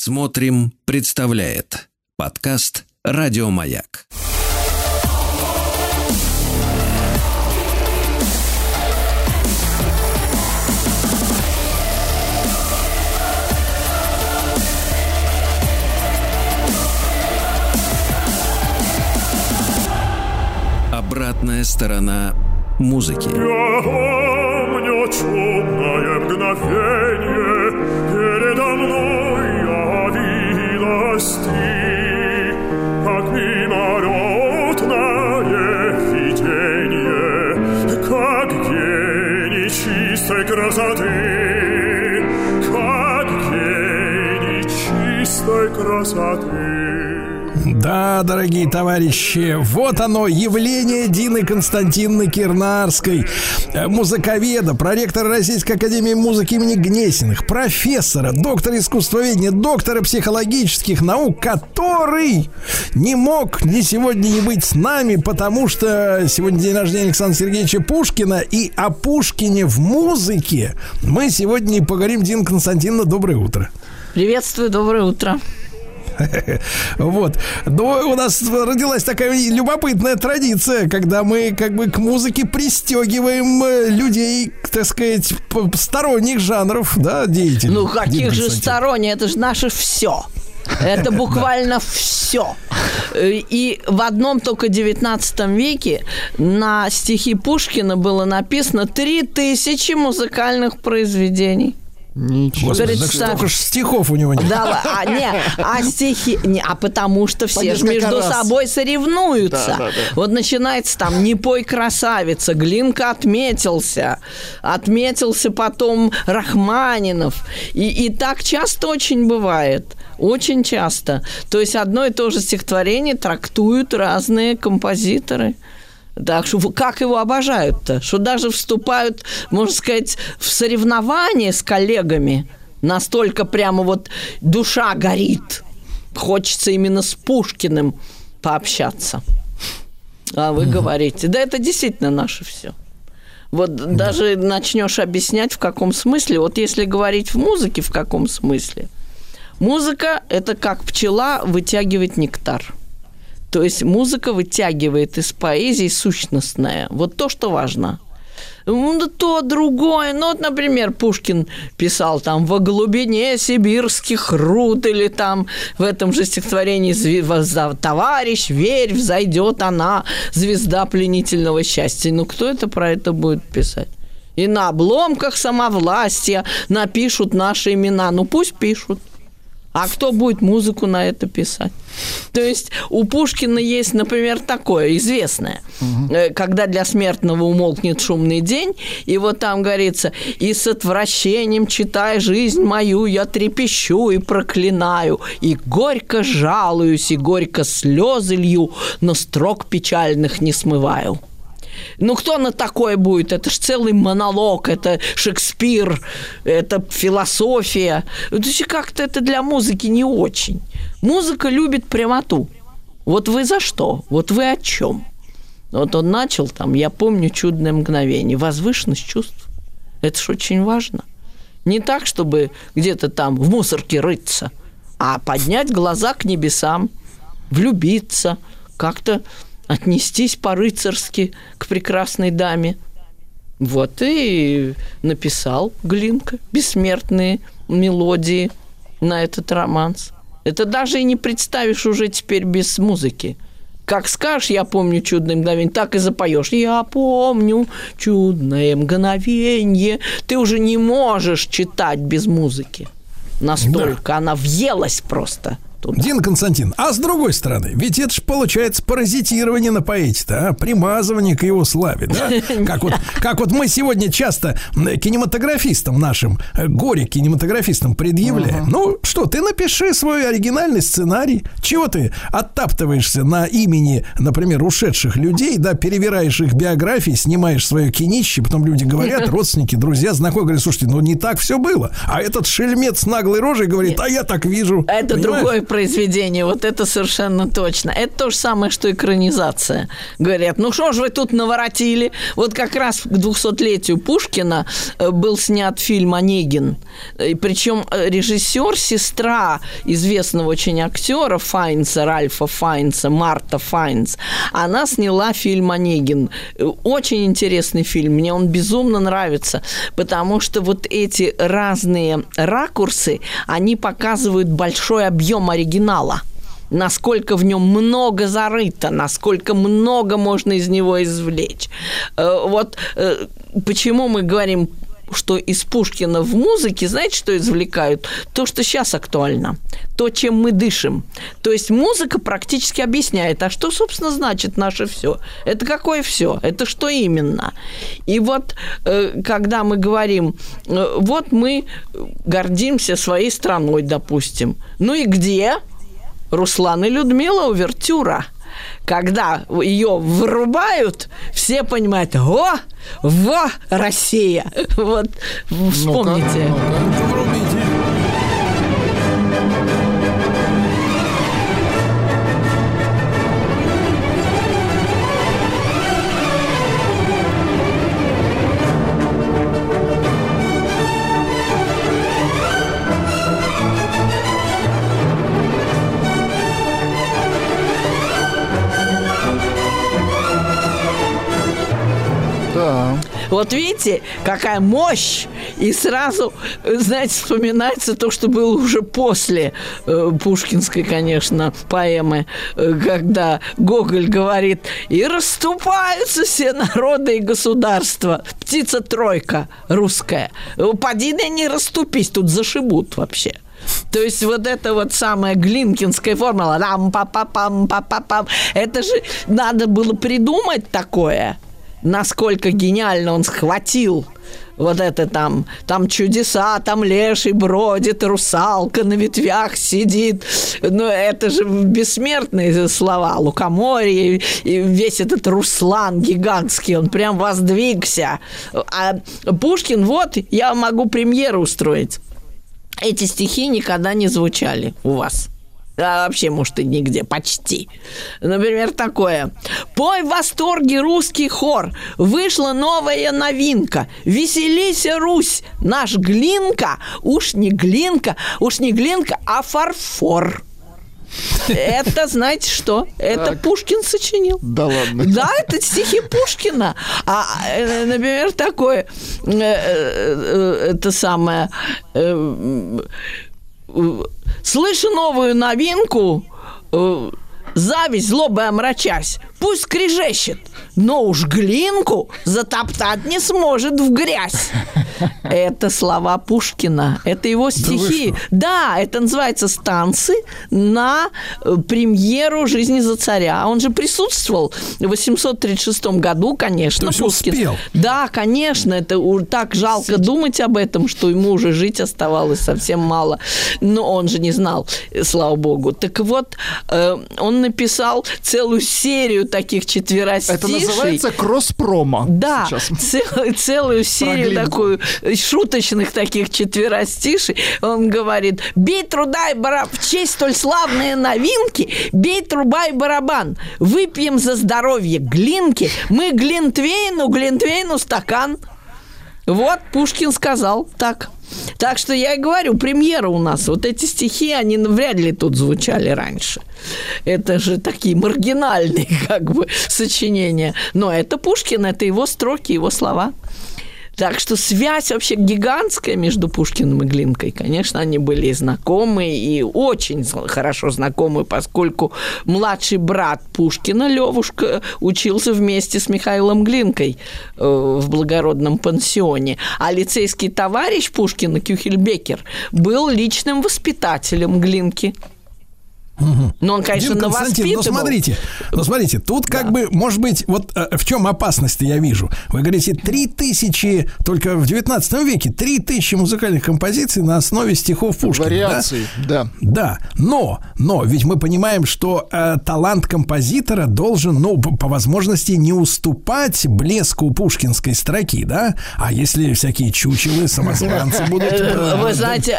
Смотрим, представляет подкаст Радиомаяк. Обратная сторона музыки. Я помню мгновение, красоты. Да, дорогие товарищи, вот оно, явление Дины Константиновны Кирнарской, э, музыковеда, проректора Российской Академии Музыки имени Гнесиных, профессора, доктора искусствоведения, доктора психологических наук, который не мог ни сегодня не быть с нами, потому что сегодня день рождения Александра Сергеевича Пушкина, и о Пушкине в музыке мы сегодня и поговорим. Дина Константиновна, доброе утро. Приветствую, доброе утро. Вот. Но у нас родилась такая любопытная традиция, когда мы как бы к музыке пристегиваем э, людей, так сказать, сторонних жанров, да, деятелей. Ну, каких же сторонних? Это же наше все. Это буквально все. И в одном только 19 веке на стихи Пушкина было написано 3000 музыкальных произведений. Господи, так Представь. столько ж стихов у него нет. Да, а, не, а стихи, не, а потому что все же между раз. собой соревнуются. Да, да, да. Вот начинается там «Не пой, красавица», Глинка отметился, отметился потом Рахманинов. И, и так часто очень бывает. Очень часто. То есть одно и то же стихотворение трактуют разные композиторы. Так что как его обожают-то? Что даже вступают, можно сказать, в соревнования с коллегами. Настолько прямо вот душа горит. Хочется именно с Пушкиным пообщаться. А вы говорите, да это действительно наше все. Вот даже начнешь объяснять, в каком смысле. Вот если говорить в музыке, в каком смысле. Музыка – это как пчела вытягивает нектар. То есть музыка вытягивает из поэзии сущностное. Вот то, что важно. Ну, то, другое. Ну, вот, например, Пушкин писал там «Во глубине сибирских руд» или там в этом же стихотворении «Зви- возда- «Товарищ, верь, взойдет она, звезда пленительного счастья». Ну, кто это про это будет писать? И на обломках самовластия напишут наши имена. Ну, пусть пишут. А кто будет музыку на это писать? То есть у Пушкина есть, например, такое известное, э, когда для смертного умолкнет шумный день, и вот там говорится, и с отвращением, читая жизнь мою, я трепещу и проклинаю, и горько жалуюсь, и горько слезы лью, но строк печальных не смываю. Ну, кто на такое будет? Это ж целый монолог, это Шекспир, это философия. То есть как-то это для музыки не очень. Музыка любит прямоту. Вот вы за что? Вот вы о чем? Вот он начал там, я помню чудное мгновение, возвышенность чувств. Это ж очень важно. Не так, чтобы где-то там в мусорке рыться, а поднять глаза к небесам, влюбиться, как-то отнестись по-рыцарски к прекрасной даме. Вот и написал Глинка бессмертные мелодии на этот романс. Это даже и не представишь уже теперь без музыки. Как скажешь, я помню чудное мгновение, так и запоешь. Я помню чудное мгновение. Ты уже не можешь читать без музыки. Настолько она въелась просто туда. Дин Константин, а с другой стороны, ведь это же получается паразитирование на поэте-то, а? примазывание к его славе, да? Как вот, как вот мы сегодня часто кинематографистам нашим, э, горе-кинематографистам предъявляем. Ну что, ты напиши свой оригинальный сценарий. Чего ты оттаптываешься на имени, например, ушедших людей, да, перевираешь их биографии, снимаешь свое кинище, потом люди говорят, родственники, друзья, знакомые, говорят, слушайте, ну не так все было. А этот шельмец с наглой рожей говорит, а я так вижу. Это Понимаешь? другое произведение, вот это совершенно точно. Это то же самое, что экранизация. Говорят, ну что же вы тут наворотили? Вот как раз к 200-летию Пушкина э, был снят фильм «Онегин». И причем э, режиссер, сестра известного очень актера Файнса, Ральфа Файнса, Марта Файнс, она сняла фильм «Онегин». Очень интересный фильм, мне он безумно нравится, потому что вот эти разные ракурсы, они показывают большой объем оригинала насколько в нем много зарыто, насколько много можно из него извлечь. Э, вот э, почему мы говорим что из Пушкина в музыке, знаете, что извлекают? То, что сейчас актуально, то, чем мы дышим. То есть музыка практически объясняет, а что, собственно, значит наше все? Это какое все? Это что именно? И вот, э, когда мы говорим, вот мы гордимся своей страной, допустим, ну и где? Руслан и Людмила Увертюра. Когда ее вырубают, все понимают, о, во, Россия. Вот, вспомните. Ну-ка, ну-ка, Вот видите, какая мощь! И сразу, знаете, вспоминается то, что было уже после э, пушкинской, конечно, поэмы, э, когда Гоголь говорит, и расступаются все народы и государства. Птица-тройка русская. Поди не расступись, тут зашибут вообще. То есть вот это вот самая глинкинская формула, рам па па пам па па пам это же надо было придумать такое насколько гениально он схватил вот это там, там чудеса, там леший бродит, русалка на ветвях сидит. Ну, это же бессмертные слова. Лукоморье, и весь этот Руслан гигантский, он прям воздвигся. А Пушкин, вот, я могу премьеру устроить. Эти стихи никогда не звучали у вас а вообще, может, и нигде, почти. Например, такое. «Пой в восторге русский хор, вышла новая новинка, веселись, Русь, наш Глинка, уж не Глинка, уж не Глинка, а фарфор». Это, знаете что? Это так. Пушкин сочинил. Да ладно. Да, это стихи Пушкина. А, э, например, такое, э, э, это самое, слышу новую новинку, э, зависть, злоба омрачась, пусть скрежещет, но уж глинку затоптать не сможет в грязь. Это слова Пушкина, это его стихи. Да, да это называется «Станцы» на э, премьеру «Жизни за царя». Он же присутствовал в 836 году, конечно, То Пушкин. Успел. Да, конечно, это так жалко Сейчас. думать об этом, что ему уже жить оставалось совсем мало. Но он же не знал, слава богу. Так вот, э, он написал целую серию таких четверостишей. Это называется кросс-промо. Да, цел, целую серию такую шуточных таких четверостишей. Он говорит, бей труда и барабан, в честь столь славные новинки, бей труба и барабан, выпьем за здоровье глинки, мы глинтвейну, глинтвейну стакан. Вот Пушкин сказал так. Так что я и говорю, премьера у нас. Вот эти стихи, они вряд ли тут звучали раньше. Это же такие маргинальные как бы сочинения. Но это Пушкин, это его строки, его слова. Так что связь вообще гигантская между Пушкиным и Глинкой. Конечно, они были знакомы и очень хорошо знакомы, поскольку младший брат Пушкина, Левушка, учился вместе с Михаилом Глинкой э, в благородном пансионе. А лицейский товарищ Пушкина, Кюхельбекер, был личным воспитателем Глинки. Но он, конечно, Дим Константин, ну навоспитывал. смотрите, ну смотрите, тут как бы, может быть, вот э, в чем опасность я вижу. Вы говорите, три тысячи, только в 19 веке, три тысячи музыкальных композиций на основе стихов Пушкина. да? Вариации, да. Да, но, но ведь мы понимаем, что э, талант композитора должен, ну, по, по возможности не уступать блеску пушкинской строки, да? А если всякие чучелы, самозванцы будут... Вы знаете,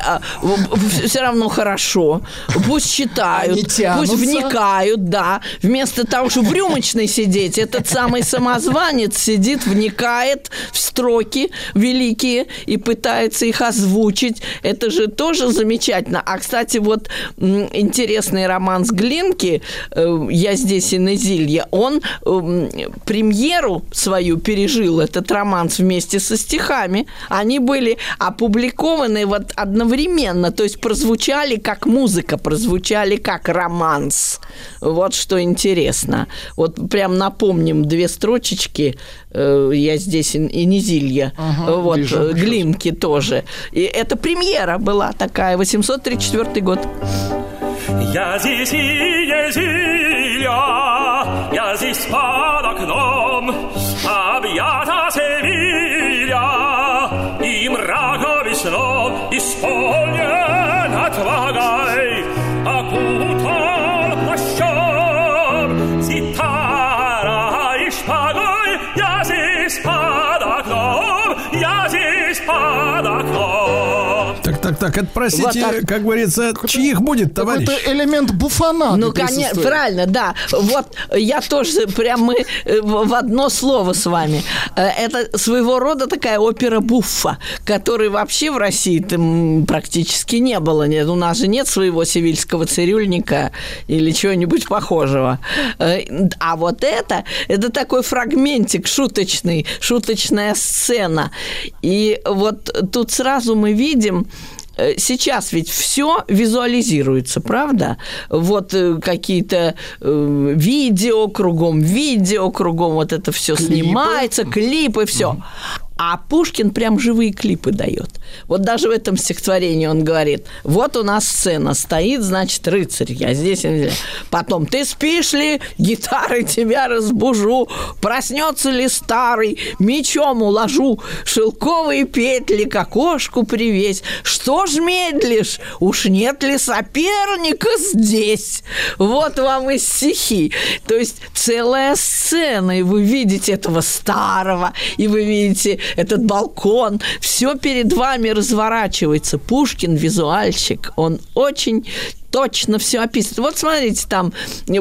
все равно хорошо. Пусть читают, Тянутся. пусть вникают, да. Вместо того, чтобы в рюмочной сидеть, этот самый самозванец сидит, вникает в строки великие и пытается их озвучить. Это же тоже замечательно. А, кстати, вот интересный роман с Глинки э, «Я здесь и Назилья», он м, премьеру свою пережил, этот роман вместе со стихами. Они были опубликованы вот одновременно, то есть прозвучали как музыка, прозвучали как романс. Вот что интересно. Вот прям напомним две строчечки. э, Я здесь и Низилья. Ага, вот, вижу. э, Глинки тоже. И это премьера была такая, 834 год. Я здесь и Езилья, я здесь под окном, Так, это, простите, Вот так. как говорится, чьих будет, товарищ? Какой-то элемент буфана. Ну, конечно, правильно, да. Вот я тоже прям мы э, в одно слово с вами. Э, Это своего рода такая опера буффа, которой вообще в России там практически не было. Нет, у нас же нет своего севильского цирюльника или чего-нибудь похожего. Э, А вот это, это такой фрагментик шуточный, шуточная сцена. И вот тут сразу мы видим, сейчас ведь все визуализируется, правда? Вот э, какие-то э, видео кругом, видео кругом, вот это все снимается, клипы, все. А Пушкин прям живые клипы дает. Вот даже в этом стихотворении он говорит, вот у нас сцена стоит, значит, рыцарь, я здесь. здесь. Потом, ты спишь ли, гитарой тебя разбужу, проснется ли старый, мечом уложу, шелковые петли к окошку привесь. Что ж медлишь, уж нет ли соперника здесь? Вот вам и стихи. То есть целая сцена, и вы видите этого старого, и вы видите этот балкон, все перед вами разворачивается. Пушкин визуальщик, он очень точно все описывает. Вот смотрите, там,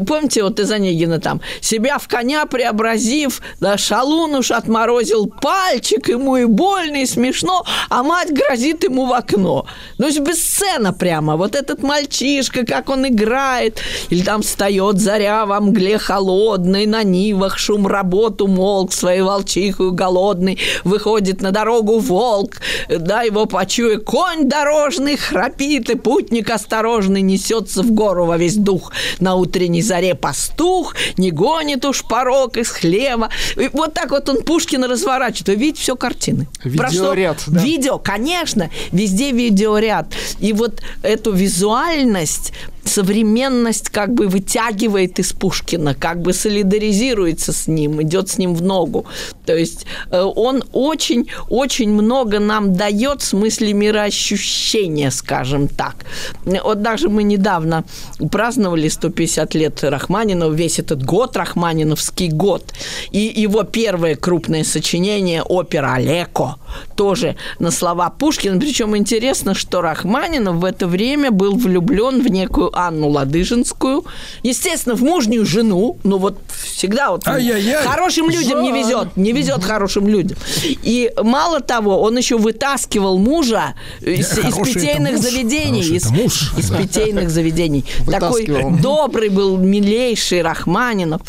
помните, вот из Онегина там, себя в коня преобразив, да, шалун уж отморозил пальчик, ему и больно, и смешно, а мать грозит ему в окно. Ну, есть бесцена прямо. Вот этот мальчишка, как он играет, или там встает заря во мгле холодной, на нивах шум работу молк, своей волчихою голодный, выходит на дорогу волк, да, его почуя, конь дорожный храпит, и путник осторожный несется в гору во весь дух. На утренней заре пастух не гонит уж порог из хлева. И вот так вот он Пушкина разворачивает. Вы видите все картины. Про что? Видеоряд, да. Видео, конечно, везде видеоряд. И вот эту визуальность современность как бы вытягивает из Пушкина, как бы солидаризируется с ним, идет с ним в ногу. То есть э, он очень-очень много нам дает в смысле мироощущения, скажем так. Вот даже мы недавно праздновали 150 лет Рахманинова, весь этот год, Рахманиновский год. И его первое крупное сочинение, опера «Олеко», тоже на слова Пушкина. Причем интересно, что Рахманинов в это время был влюблен в некую Анну Ладыжинскую. Естественно, в мужнюю жену. Ну вот всегда вот Ай-яй-яй. хорошим людям не везет. Не везет хорошим людям. И мало того, он еще вытаскивал мужа из, из питейных заведений. Из, муж. из питейных заведений. Такой добрый был, милейший Рахманинов.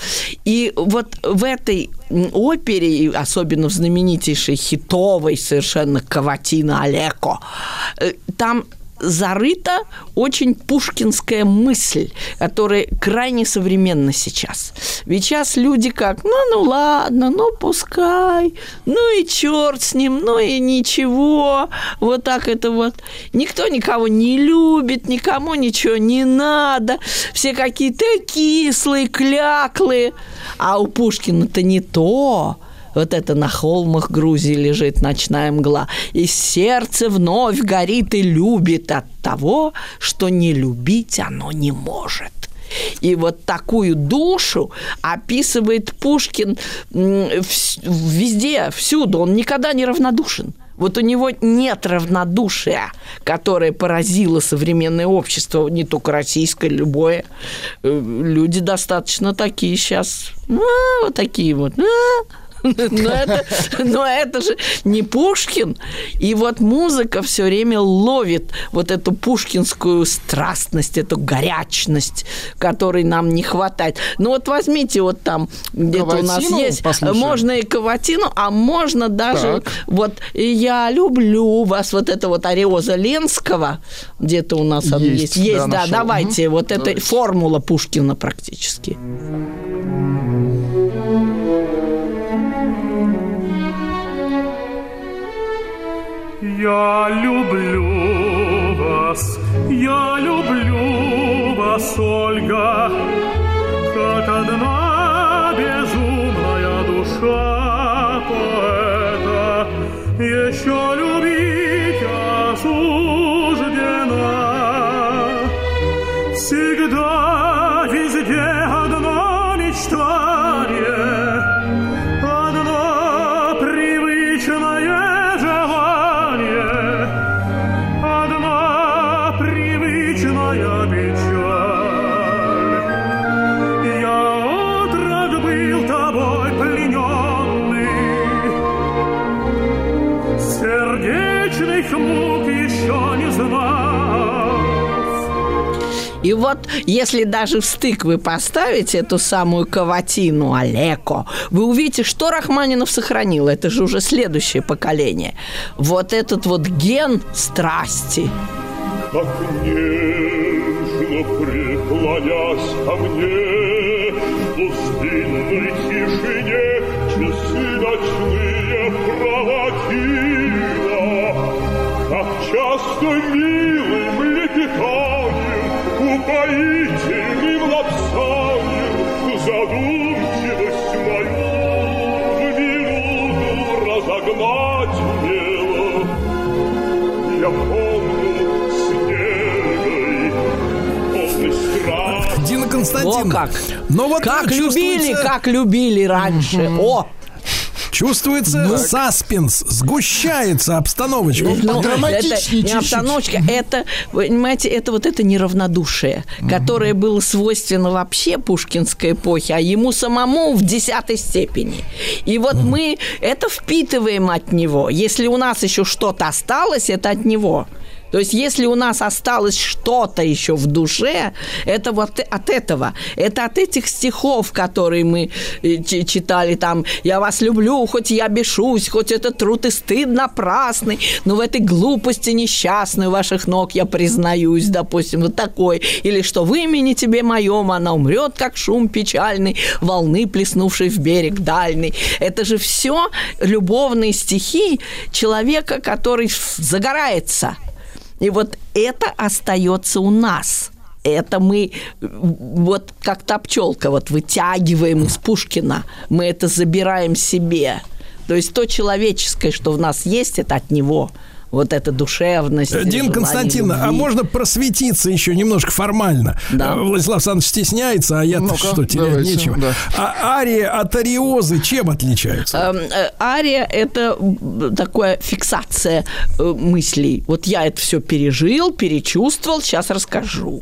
И вот в этой опере, особенно в знаменитейшей хитовой совершенно Каватина Олеко, э, там зарыта очень пушкинская мысль, которая крайне современна сейчас. Ведь сейчас люди как, ну, ну ладно, ну пускай, ну и черт с ним, ну и ничего, вот так это вот. Никто никого не любит, никому ничего не надо, все какие-то кислые, кляклые, а у Пушкина-то не то. Вот это на холмах Грузии лежит ночная мгла. И сердце вновь горит и любит от того, что не любить оно не может. И вот такую душу описывает Пушкин везде, всюду. Он никогда не равнодушен. Вот у него нет равнодушия, которое поразило современное общество, не только российское, любое. Э, люди достаточно такие сейчас, а, вот такие вот. А, но это, но это же не Пушкин. И вот музыка все время ловит вот эту пушкинскую страстность, эту горячность, которой нам не хватает. Ну вот возьмите вот там где-то у нас есть, послушаем. можно и Каватину, а можно даже так. вот «Я люблю вас», вот это вот Ариоза Ленского, где-то у нас есть, он есть. Есть, да, да давайте, угу. вот это формула Пушкина практически. Я люблю вас, я люблю вас, Ольга, как одна безумная душа поэта еще любить осуждена. Всегда, И вот, если даже в стык вы поставите эту самую каватину Олеко, вы увидите, что Рахманинов сохранил. Это же уже следующее поколение. Вот этот вот ген страсти. Как нежно преклонясь ко мне В пустынной тишине упоительным лапсанием задумчивость мою в минуту разогнать умела. Я помню снегой, полный страх. Дина Константиновна. О, как. Но вот как любили, как любили раньше. О, Чувствуется ну, саспенс, сгущается обстановочка. Ну, это не обстановочка, это, понимаете, это вот это неравнодушие, которое было свойственно вообще пушкинской эпохе, а ему самому в десятой степени. И вот мы это впитываем от него. Если у нас еще что-то осталось, это от него. То есть, если у нас осталось что-то еще в душе, это вот от этого. Это от этих стихов, которые мы э, читали там «Я вас люблю, хоть я бешусь, хоть это труд и стыд напрасный, но в этой глупости несчастной ваших ног я признаюсь», допустим, вот такой. Или что «В имени тебе моем она умрет, как шум печальный, волны, плеснувшей в берег дальний». Это же все любовные стихи человека, который загорается – и вот это остается у нас. Это мы вот как та пчелка вот вытягиваем из Пушкина, мы это забираем себе. То есть то человеческое, что в нас есть, это от него – вот эта душевность. Дин Константин, а можно просветиться еще немножко формально? Да. Э, Владислав Александрович стесняется, а я ну что, терять давайте, нечего. Да. А ария от ариозы чем отличаются? Эм, э, ария – это такая фиксация э, мыслей. Вот я это все пережил, перечувствовал, сейчас расскажу.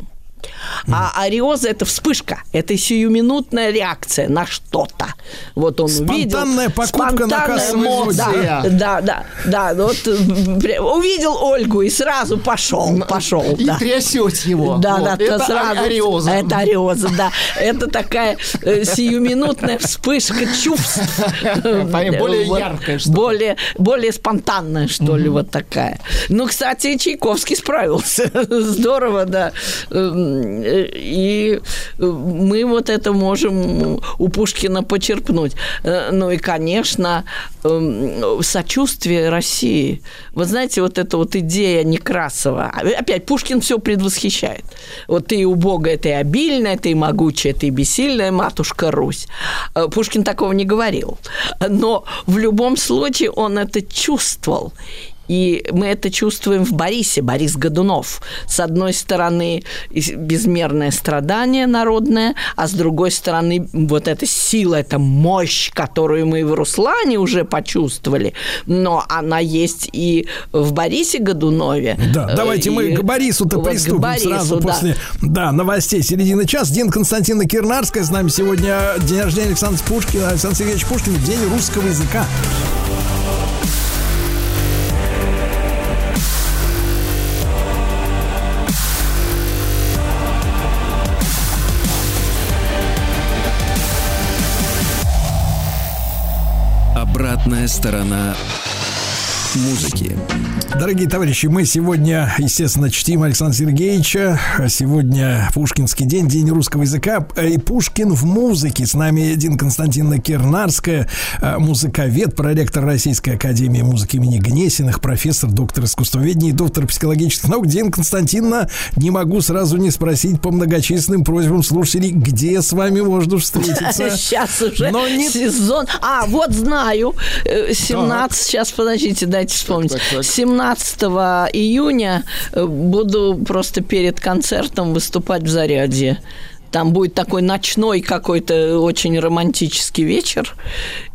А ариоза – это вспышка, это сиюминутная реакция на что-то. Вот он Спонтанная увидел. покупка на мо- звезде. да, да, да, да, вот э, пря- увидел Ольгу и сразу пошел, пошел. И да. трясете его. Да, Вот. да, это то сразу. ариоза. Это ариоза, да. Это такая э, сиюминутная вспышка чувств. Понятно, более Вот. яркое что-то. Более, более спонтанная, что ли, вот такая. Ну, кстати, Чайковский справился. Здорово, да. И мы вот это можем у Пушкина почерпнуть. Э, Ну и, конечно, эм, сочувствие России. Вы знаете, вот эта вот идея Некрасова. Опять, Пушкин все предвосхищает. Вот ты и убогая, ты и обильная, ты и могучая, ты и бессильная, матушка Русь. Э, Пушкин такого не говорил. Но в любом случае он это чувствовал. И мы это чувствуем в Борисе, Борис Годунов. С одной стороны, безмерное страдание народное, а с другой стороны, вот эта сила, эта мощь, которую мы в Руслане уже почувствовали, но она есть и в Борисе Годунове. Да, давайте Э, мы и к Борису-то вот к приступим Борису, сразу да. после да, новостей середины час. Дин Константина Кирнарская с нами сегодня день рождения Александра Пушкина, Александр Сергеевич Пушкин, день русского языка. Обратная сторона музыки. Дорогие товарищи, мы сегодня, естественно, чтим Александра Сергеевича. Сегодня Пушкинский день, день русского языка. И Пушкин в музыке. С нами Дин Константиновна Кирнарская, э, музыковед, проректор Российской Академии музыки имени Гнесиных, профессор, доктор искусствоведения и доктор психологических наук. Дин Константиновна, не могу сразу не спросить по многочисленным просьбам слушателей, где с вами можно встретиться. Сейчас уже Но не- сезон. А, вот знаю. Э, 17, сейчас, подождите, дайте вспомнить. так, так. 17 июня э, буду просто перед концертом выступать в Зарядье. Там будет такой ночной какой-то очень романтический вечер,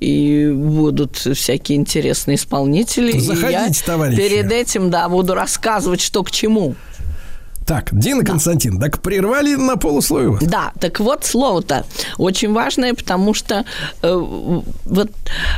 и будут всякие интересные исполнители. И я Заходите, товарищи. Перед этим, да, буду рассказывать, что к чему. Так, Дина Константин, так прервали на полусловие вас. Да, так вот слово-то очень важное, потому что э, вот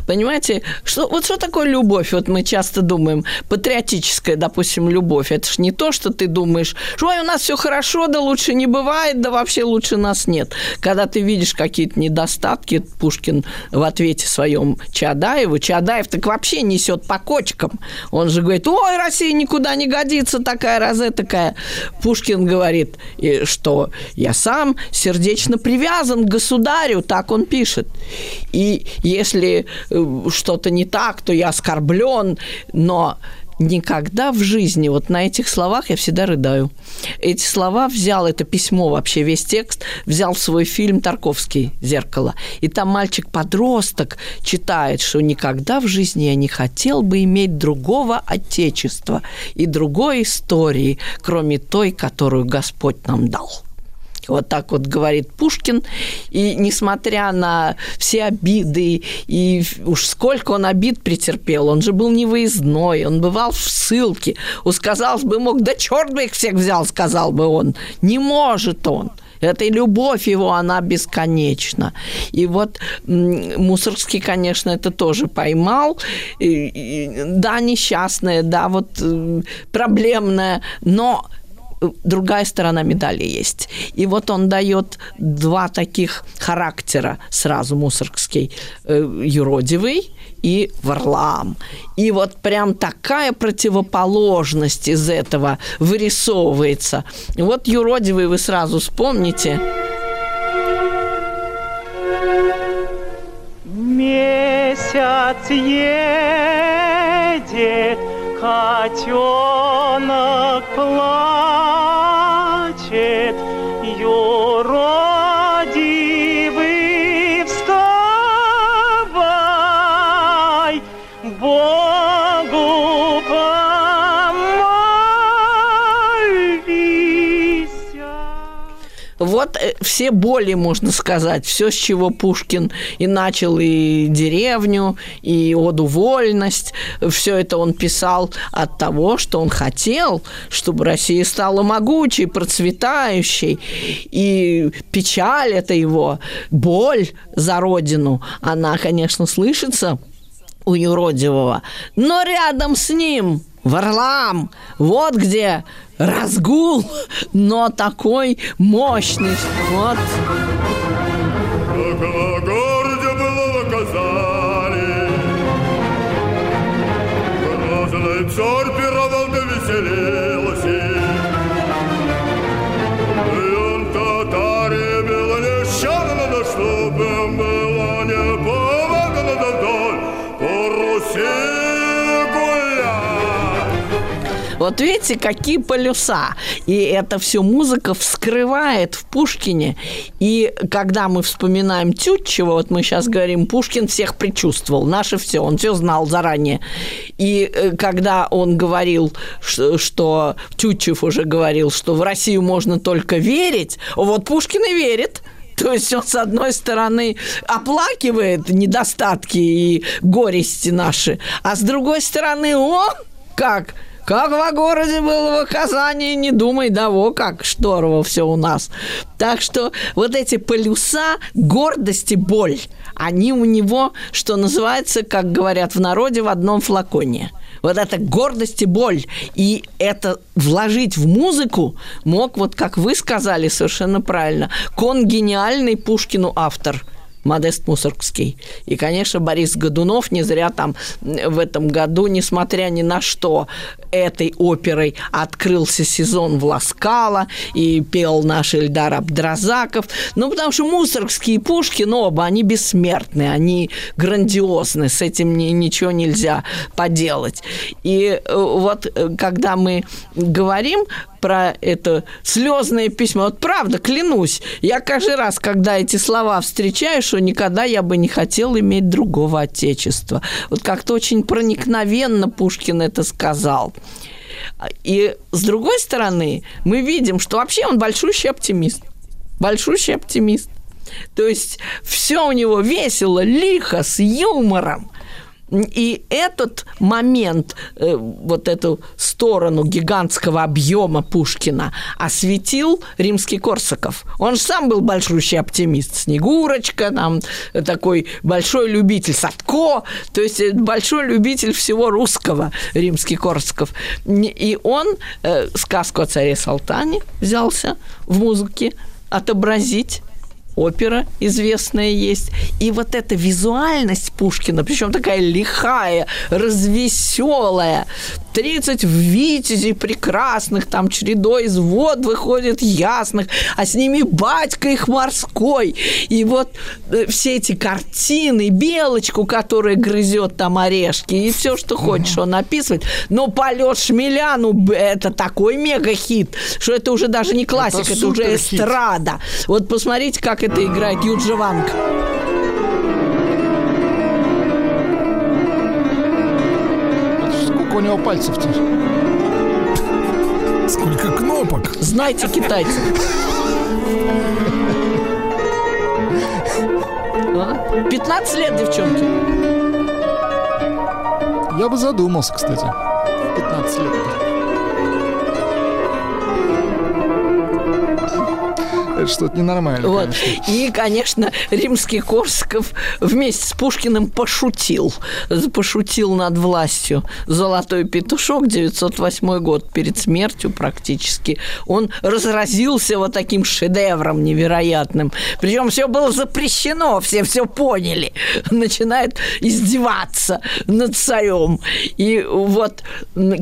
понимаете, что вот что такое любовь? Вот мы часто думаем патриотическая, допустим, любовь. Это ж не то, что ты думаешь, что «Ой, у нас все хорошо, да лучше не бывает, да вообще лучше нас нет. Когда ты видишь какие-то недостатки, Пушкин в ответе своем Чадаеву, Чадаев так вообще несет по кочкам. Он же говорит, ой, Россия никуда не годится, такая розе такая. Пушкин говорит, что я сам сердечно привязан к государю, так он пишет. И если э, что-то не так, то я оскорблен, но никогда в жизни, вот на этих словах я всегда рыдаю. Эти слова взял, это письмо вообще, весь текст, взял в свой фильм Тарковский «Зеркало». И там мальчик-подросток читает, что никогда в жизни я не хотел бы иметь другого отечества и другой истории, кроме той, которую Господь нам дал. Вот так вот говорит Пушкин. И несмотря на все обиды, и уж сколько он обид претерпел, он же был невыездной, он бывал в ссылке. Уж, казалось бы, мог, да черт бы их всех взял, сказал бы он. Не может он. Эта любовь его, она бесконечна. И вот Мусоргский, конечно, это тоже поймал. И- и, да, несчастная, да, вот проблемная, но другая сторона медали есть. И вот он дает два таких характера сразу мусоргский, э, юродивый и Варлам. И вот прям такая противоположность из этого вырисовывается. Вот юродивый вы сразу вспомните. Месяц едет, котенок плачет, Вот э, все боли, можно сказать, все, с чего Пушкин и начал и деревню, и оду вольность, все это он писал от того, что он хотел, чтобы Россия стала могучей, процветающей, и печаль это его, боль за родину, она, конечно, слышится у юродивого, но рядом с ним Варлам, вот где разгул, но такой мощный. Вот. На городе было Казани, Грозный царь пировал да веселился. Вот видите, какие полюса. И это все музыка вскрывает в Пушкине. И когда мы вспоминаем Тютчева, вот мы сейчас говорим, Пушкин всех предчувствовал, наше все, он все знал заранее. И э, когда он говорил, что, что Тютчев уже говорил, что в Россию можно только верить, вот Пушкин и верит. То есть он, с одной стороны, оплакивает недостатки и горести наши, а с другой стороны, он как как во городе было в Казани, не думай, да, как здорово все у нас. Так что вот эти полюса гордости, боль, они у него, что называется, как говорят в народе, в одном флаконе. Вот это гордость и боль. И это вложить в музыку мог, вот как вы сказали совершенно правильно, конгениальный Пушкину автор – Модест Мусоргский. И, конечно, Борис Годунов не зря там в этом году, несмотря ни на что, этой оперой открылся сезон в Ласкало и пел наш Эльдар Абдразаков. Ну, потому что Мусоргский и Пушкин оба, они бессмертны, они грандиозны, с этим ни- ничего нельзя поделать. И э, вот э, когда мы говорим про это слезное письмо. Вот правда, клянусь, я каждый раз, когда эти слова встречаю, что никогда я бы не хотел иметь другого отечества. Вот как-то очень проникновенно Пушкин это сказал. И с другой стороны, мы видим, что вообще он большущий оптимист. Большущий оптимист. То есть все у него весело, лихо, с юмором. И этот момент, э, вот эту сторону гигантского объема Пушкина осветил римский Корсаков. Он же сам был большущий оптимист. Снегурочка, там, такой большой любитель Садко, то есть э, большой любитель всего русского римский Корсаков. И он э, сказку о царе Салтане взялся в музыке отобразить опера известная есть. И вот эта визуальность Пушкина, причем такая лихая, развеселая, 30 витязей прекрасных, там чередой из вод выходит ясных, а с ними батька их морской. И вот э, все эти картины, белочку, которая грызет там орешки, и все, что хочешь, он описывает. Но полет шмеля, ну, это такой мега-хит, что это уже даже не классика, это, уже суперхит. эстрада. Вот посмотрите, как это играет Юджи Ванг. Сколько у него пальцев-то? Сколько кнопок. Знайте китайцев. А? 15 лет, девчонки. Я бы задумался, кстати. В 15 лет. Это что-то ненормально, Вот. конечно. И, конечно, римский Корсаков вместе с Пушкиным пошутил. Пошутил над властью. «Золотой петушок», 908 год, перед смертью практически. Он разразился вот таким шедевром невероятным. Причем все было запрещено, все все поняли. Начинает издеваться над царем. И вот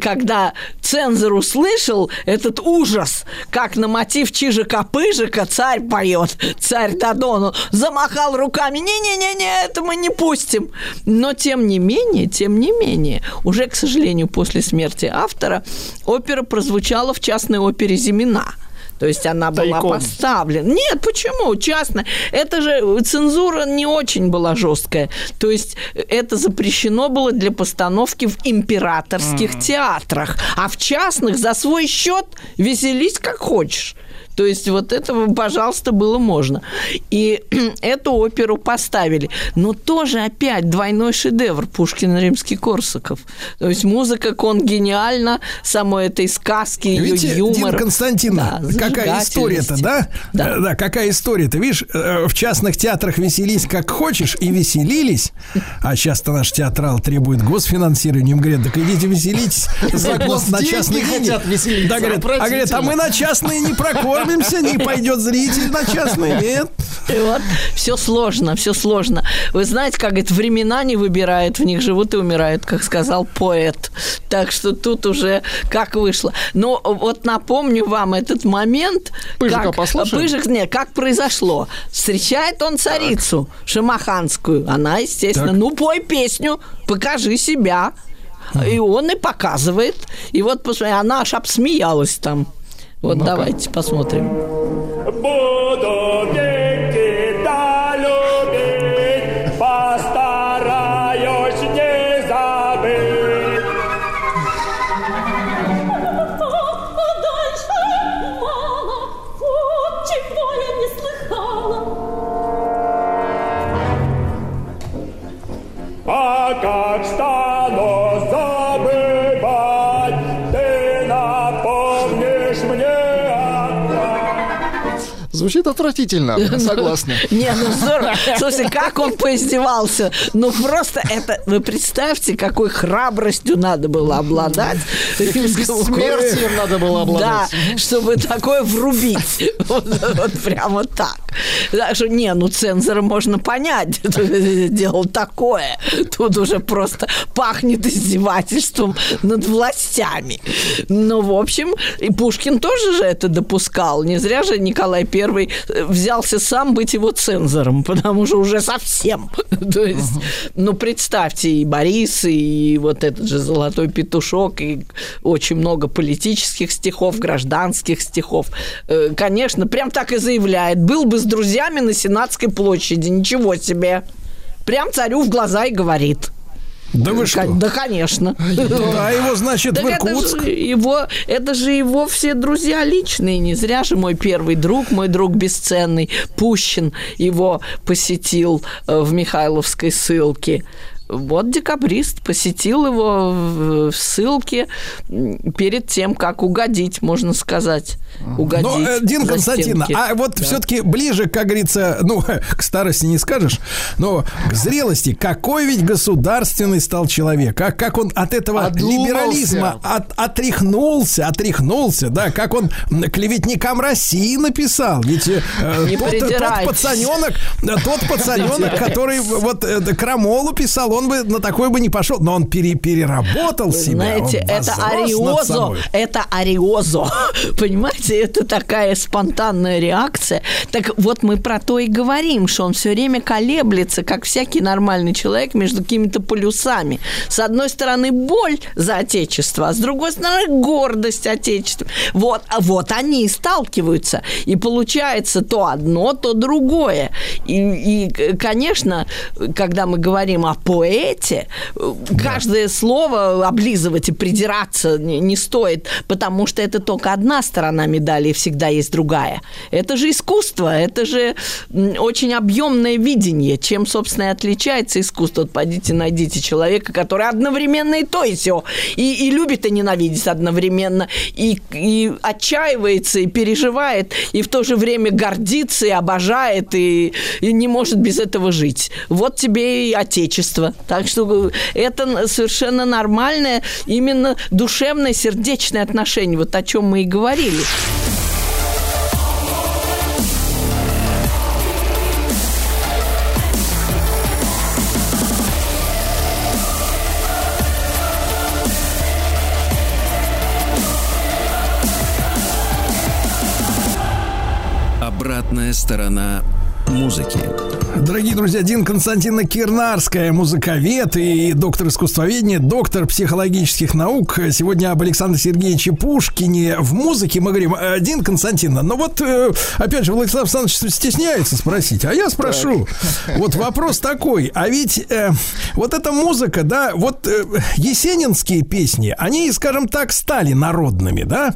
когда цензор услышал этот ужас, как на мотив Чижика-Пыжика царь поет, царь Дадону, замахал руками, не-не-не-не, это мы не пустим. Но тем не менее, тем не менее, уже, к сожалению, после смерти автора, опера прозвучала в частной опере «Зимина». То есть она была Тайком. поставлена. Нет, почему? Частно. Это же цензура не очень была жесткая. То есть это запрещено было для постановки в императорских театрах. А в частных за свой счет веселись как хочешь. То есть вот этого, пожалуйста, было можно. И эту оперу поставили. Но тоже опять двойной шедевр Пушкин, Римский, Корсаков. То есть музыка конгениальна, самой этой сказки, ее Видите, юмор. Дина Константиновна, Да, какая история-то, да? Да. Э, Да, какая история-то. Видишь, э, в частных театрах веселись как хочешь и веселились, а сейчас-то наш театрал требует госфинансирования. Им говорят, так идите веселитесь за год на частные деньги. хотят веселиться, Да, говорят, а говорят, а мы на частные не прокормимся, не пойдет зритель на частные, нет. И вот все сложно, все сложно. Вы знаете, как это времена не выбирают, в них живут и умирают, как сказал поэт. Так что тут уже как вышло. Но вот напомню вам этот момент. Пыжика как, послушаем? Пыжик, нет, как произошло. Встречает он царицу Шамаханскую. Она, естественно, Так. ну пой песню, покажи себя. И он и показывает. И вот, посмотри, она аж обсмеялась там. Вот давайте посмотрим. Буду веки да любить, Звучит отвратительно, согласна. Не, ну здорово. Слушай, как он поиздевался. Ну просто это... Вы представьте, какой храбростью надо было обладать. Бессмертием надо было Да, обладать. чтобы такое врубить. Вот прямо так. Что, не, ну цензора можно понять. Делал такое. Тут уже просто пахнет издевательством над властями. Ну, в общем, и Пушкин тоже же это допускал. Не зря же Николай Первый взялся сам быть его цензором, потому что уже совсем. То есть, ну, представьте, и Борис, и вот этот же «Золотой петушок», и очень много политических стихов, гражданских стихов. Э, Конечно, прям так и заявляет. Был бы с друзьями на Сенатской площади. Ничего себе. Прям царю в глаза и говорит. Да вы что? Да, конечно. Да, его, значит, Так в это Иркутск. же его, это же его все друзья личные. Не зря же мой первый друг, мой друг бесценный, Пущин, его посетил э, в Михайловской ссылке. Вот декабрист посетил его в ссылке перед тем, как угодить, можно сказать. Угодить. Но, э, Константиновна, стенки. а вот все-таки ближе, как говорится, ну, к старости не скажешь, но к зрелости, какой ведь государственный стал человек, а как он от этого Одумался. либерализма от- отряхнулся, отряхнулся, да, как он клеветникам России написал, ведь э, тот, тот пацаненок, тот пацаненок, который вот э, Крамолу писал, он бы на такой бы не пошел, но он пере- переработал Вы себя. Знаете, он это ариозо, это ариозо. Понимаете, это такая спонтанная реакция. Так вот мы про то и говорим, что он все время колеблется, как всякий нормальный человек, между какими-то полюсами. С одной стороны, боль за отечество, а с другой стороны, гордость отечеством. Вот, а вот они и сталкиваются. И получается то одно, то другое. И, и, конечно, когда мы говорим о поэте, каждое слово облизывать и придираться не, не стоит, потому что это только одна сторона медали, и всегда есть другая. Это же искусство, это же очень объемное видение. Чем, собственно, и отличается искусство? Вот пойдите, найдите человека, который одновременно и то, и все. И, и любит, и ненавидит одновременно. И, и отчаивается, и переживает, и в то же время гордится, и обожает, и, и не может без этого жить. Вот тебе и отечество. Так что это н- совершенно нормальное, именно душевное, сердечное отношение. Вот о чем мы и говорили. Обратная сторона музыки. Дорогие друзья, Дин Константина Кирнарская, музыковед и доктор искусствоведения, доктор психологических наук. Сегодня об Александре Сергеевиче Пушкине в музыке мы говорим. «Э, Дин Константиновна, ну вот, э, опять же, Владислав Александрович стесняется спросить, а я спрошу. Вот вопрос такой, а ведь э, вот эта музыка, да, вот э, есенинские песни, они, скажем так, стали народными, да?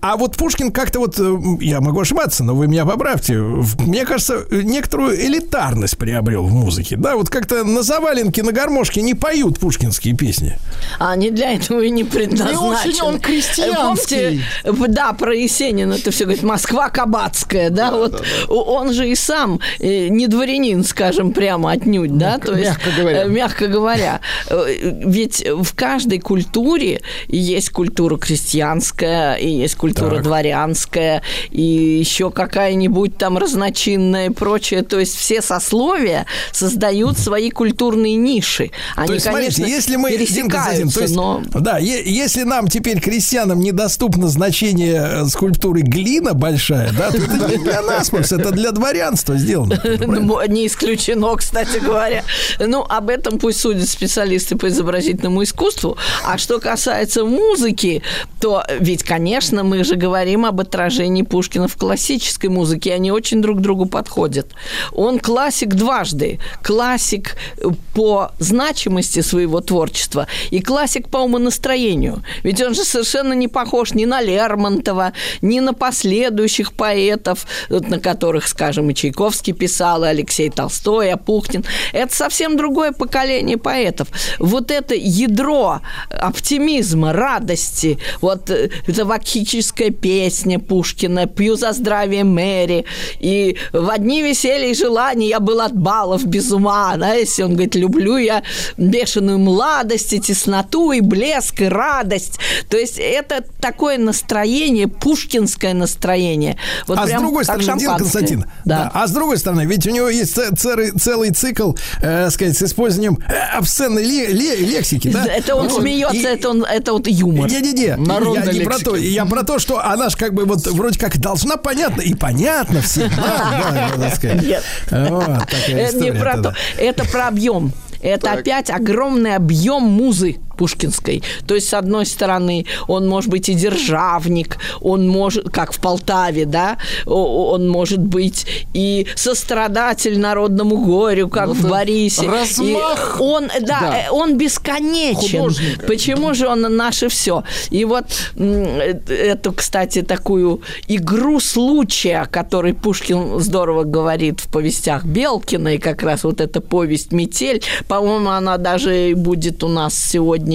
А вот Пушкин как-то вот, э, я могу ошибаться, но вы меня поправьте, мне кажется, элитарность элитарность приобрел в музыке. Да, вот как-то на заваленке, на гармошке не поют пушкинские песни. А они для этого и не предназначены. Не очень он крестьянский. Помните, да, про Есенина это все говорит Москва Кабацкая, да, вот он же и сам э, не дворянин, скажем прямо отнюдь, да, то есть мягко говоря. э, мягко говоря, Э, ведь в каждой культуре есть культура крестьянская, и есть культура Так. дворянская, и еще какая-нибудь там разночинная и прочее, то есть все сословия создают свои культурные ниши. Они, то есть, смотрите, конечно, если мы, пересекаются, то есть, но... да, если нам теперь крестьянам недоступно значение э, скульптуры глина большая, да, то это не для нас, это для дворянства сделано. Ну, Не исключено, кстати говоря. Ну, об этом пусть судят специалисты по изобразительному искусству. А что касается музыки, то ведь, конечно, мы же говорим об отражении Пушкина в классической музыке. Они очень друг к другу подходят. Он классик дважды. Классик э, по значимости своего творчества и классик по умонастроению. Ведь он же совершенно не похож ни на Лермонтова, ни на последующих поэтов, вот на которых, скажем, и Чайковский писал, и Алексей Толстой, и Апухтин. Это совсем другое поколение поэтов. Вот это ядро оптимизма, радости, вот э, это вакхическая песня Пушкина «Пью за здравие Мэри», и в одни веселья и желания я был от балов без ума, знаете, он говорит, люблю я бешеную младость, и тесноту, и блеск, и радость. То есть это такое настроение, пушкинское настроение. Вот а с другой как стороны, Дин. Константин, Да. а с другой стороны, ведь у него есть целый, целый цикл, э, сказать, с использованием э, обсценной ле- ле- лексики, да? Это он Вот. смеется, И- это, он, это вот юмор. Не-не-не, я не про то, я про то, что она же как бы вот вроде как должна понятно и понятно всем, да, да, так сказать. Нет. Это не про то. Это про объем. Это опять огромный объем музы пушкинской. То есть, с одной стороны, он может быть и державник, он может, как в Полтаве, да, он может быть и сострадатель народному горю, как Ну, в Борисе. размах. И он, да, Да. он бесконечен. Художника. Почему же он наше все? И вот э, эту, кстати, такую игру случая, о которой Пушкин здорово говорит в повестях Белкина, и как раз вот эта повесть «Метель», по-моему, она даже будет у нас сегодня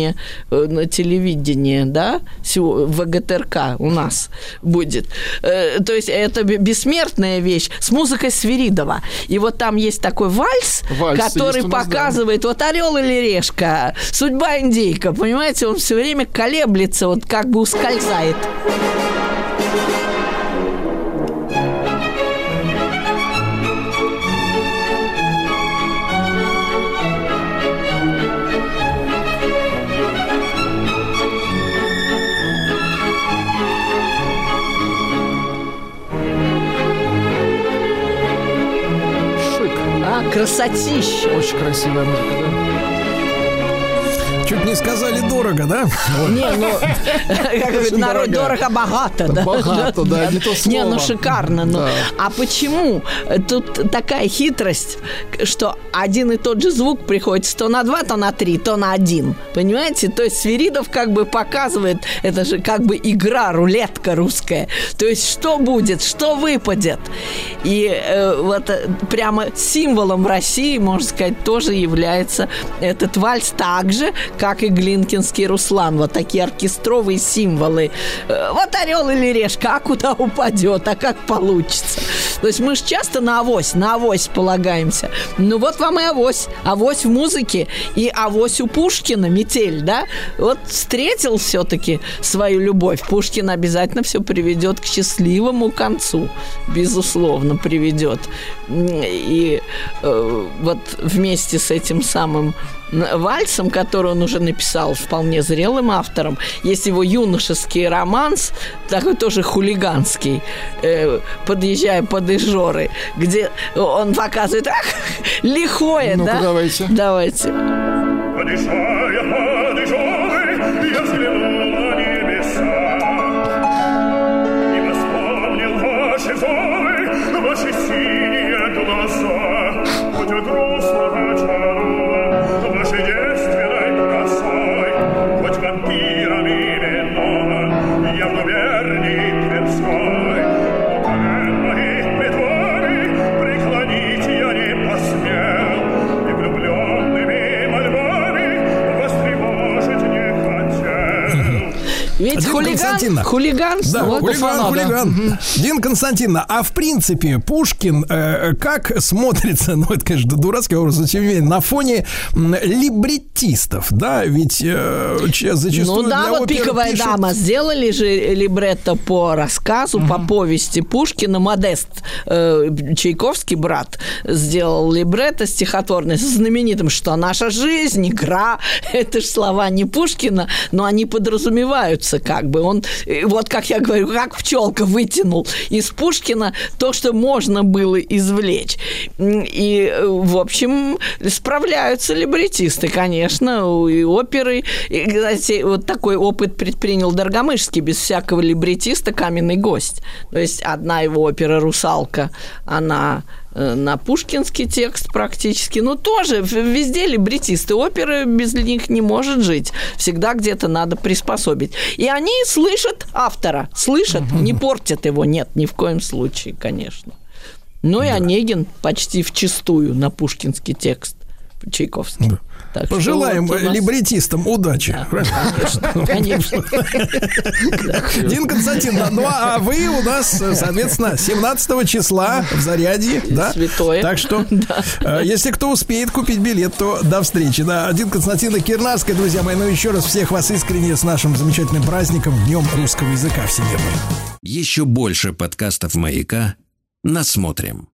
э, на телевидении, да, ВГТРК у нас будет. Э, То есть это бе- бессмертная вещь с музыкой Свиридова. И вот там есть такой вальс, Вальс который да. показывает вот орел или решка, судьба индейка, понимаете, он все время колеблется, вот как бы ускользает. Красотища. Очень красивая музыка, да? Чуть не сказали дорого, да? Не, ну, как говорит, народ дорого. богато, да. Богато, да, не то Не, ну слово. шикарно. ну. А почему? Тут такая хитрость, что один и тот же звук приходится то на два, то на три, то на один. Понимаете? То есть Свиридов как бы показывает, это же как бы игра, рулетка русская. То есть что будет, что выпадет. И э, вот э, прямо символом России, можно сказать, тоже является этот вальс так же, как и Глинкинский Руслан. Вот такие оркестровые символы. Э, Вот орел или решка, а куда упадет, а как получится. То есть мы же часто на авось, на авось полагаемся. Ну вот вам и авось. Авось в музыке и авось у Пушкина, метель, да? Вот встретил все-таки свою любовь. Пушкин обязательно все приведет к счастливому концу. Безусловно, приведет. И э, вот вместе с этим самым вальсом, который он уже написал вполне зрелым автором, есть его юношеский романс, такой тоже хулиганский. Э, подъезжая под комедии Жоры, где он показывает, ах, лихое, Ну-ка, да? давайте. Давайте. Подышая, Хулиган, Константиновна. хулиганство. Да, вот хулиган, да. хулиган. Дина Константиновна, а в принципе Пушкин э, как смотрится, ну это, конечно, дурацкий образ, но тем не менее, на фоне м, либреттистов, да, ведь э, зачастую Ну да, вот «Пиковая пишут- дама» сделали же либретто по рассказу, по повести Пушкина. Модест э, Чайковский, брат, сделал либретто стихотворное со знаменитым, что наша жизнь, игра, это же слова не Пушкина, но они подразумеваются как бы. Он, э, вот как я говорю, как пчелка вытянул из Пушкина то, что можно было извлечь. И, э, в общем, справляются либретисты, конечно, и оперы. И, кстати, вот такой опыт предпринял Доргомышский без всякого либретиста «Каменный гость». То есть одна его опера «Русалка», она на пушкинский текст практически. Ну, тоже в- везде либретисты. Опера без них не может жить. Всегда где-то надо приспособить. И они слышат автора. Слышат, не портят его. Нет, ни в коем случае, конечно. Ну и Онегин почти вчистую на пушкинский текст Чайковский. Так Пожелаем вот нас- либретистам удачи. Конечно. Дин Константиновна, ну а вы у нас, соответственно, 17 числа в Зарядье, да? Святое. Так что, э, если кто успеет купить билет, то до встречи. Да, Дин Константиновна Кирнарская, друзья мои, ну еще раз всех вас искренне с нашим замечательным праздником, Днем русского языка всемирным. Еще больше подкастов «Маяка» насмотрим.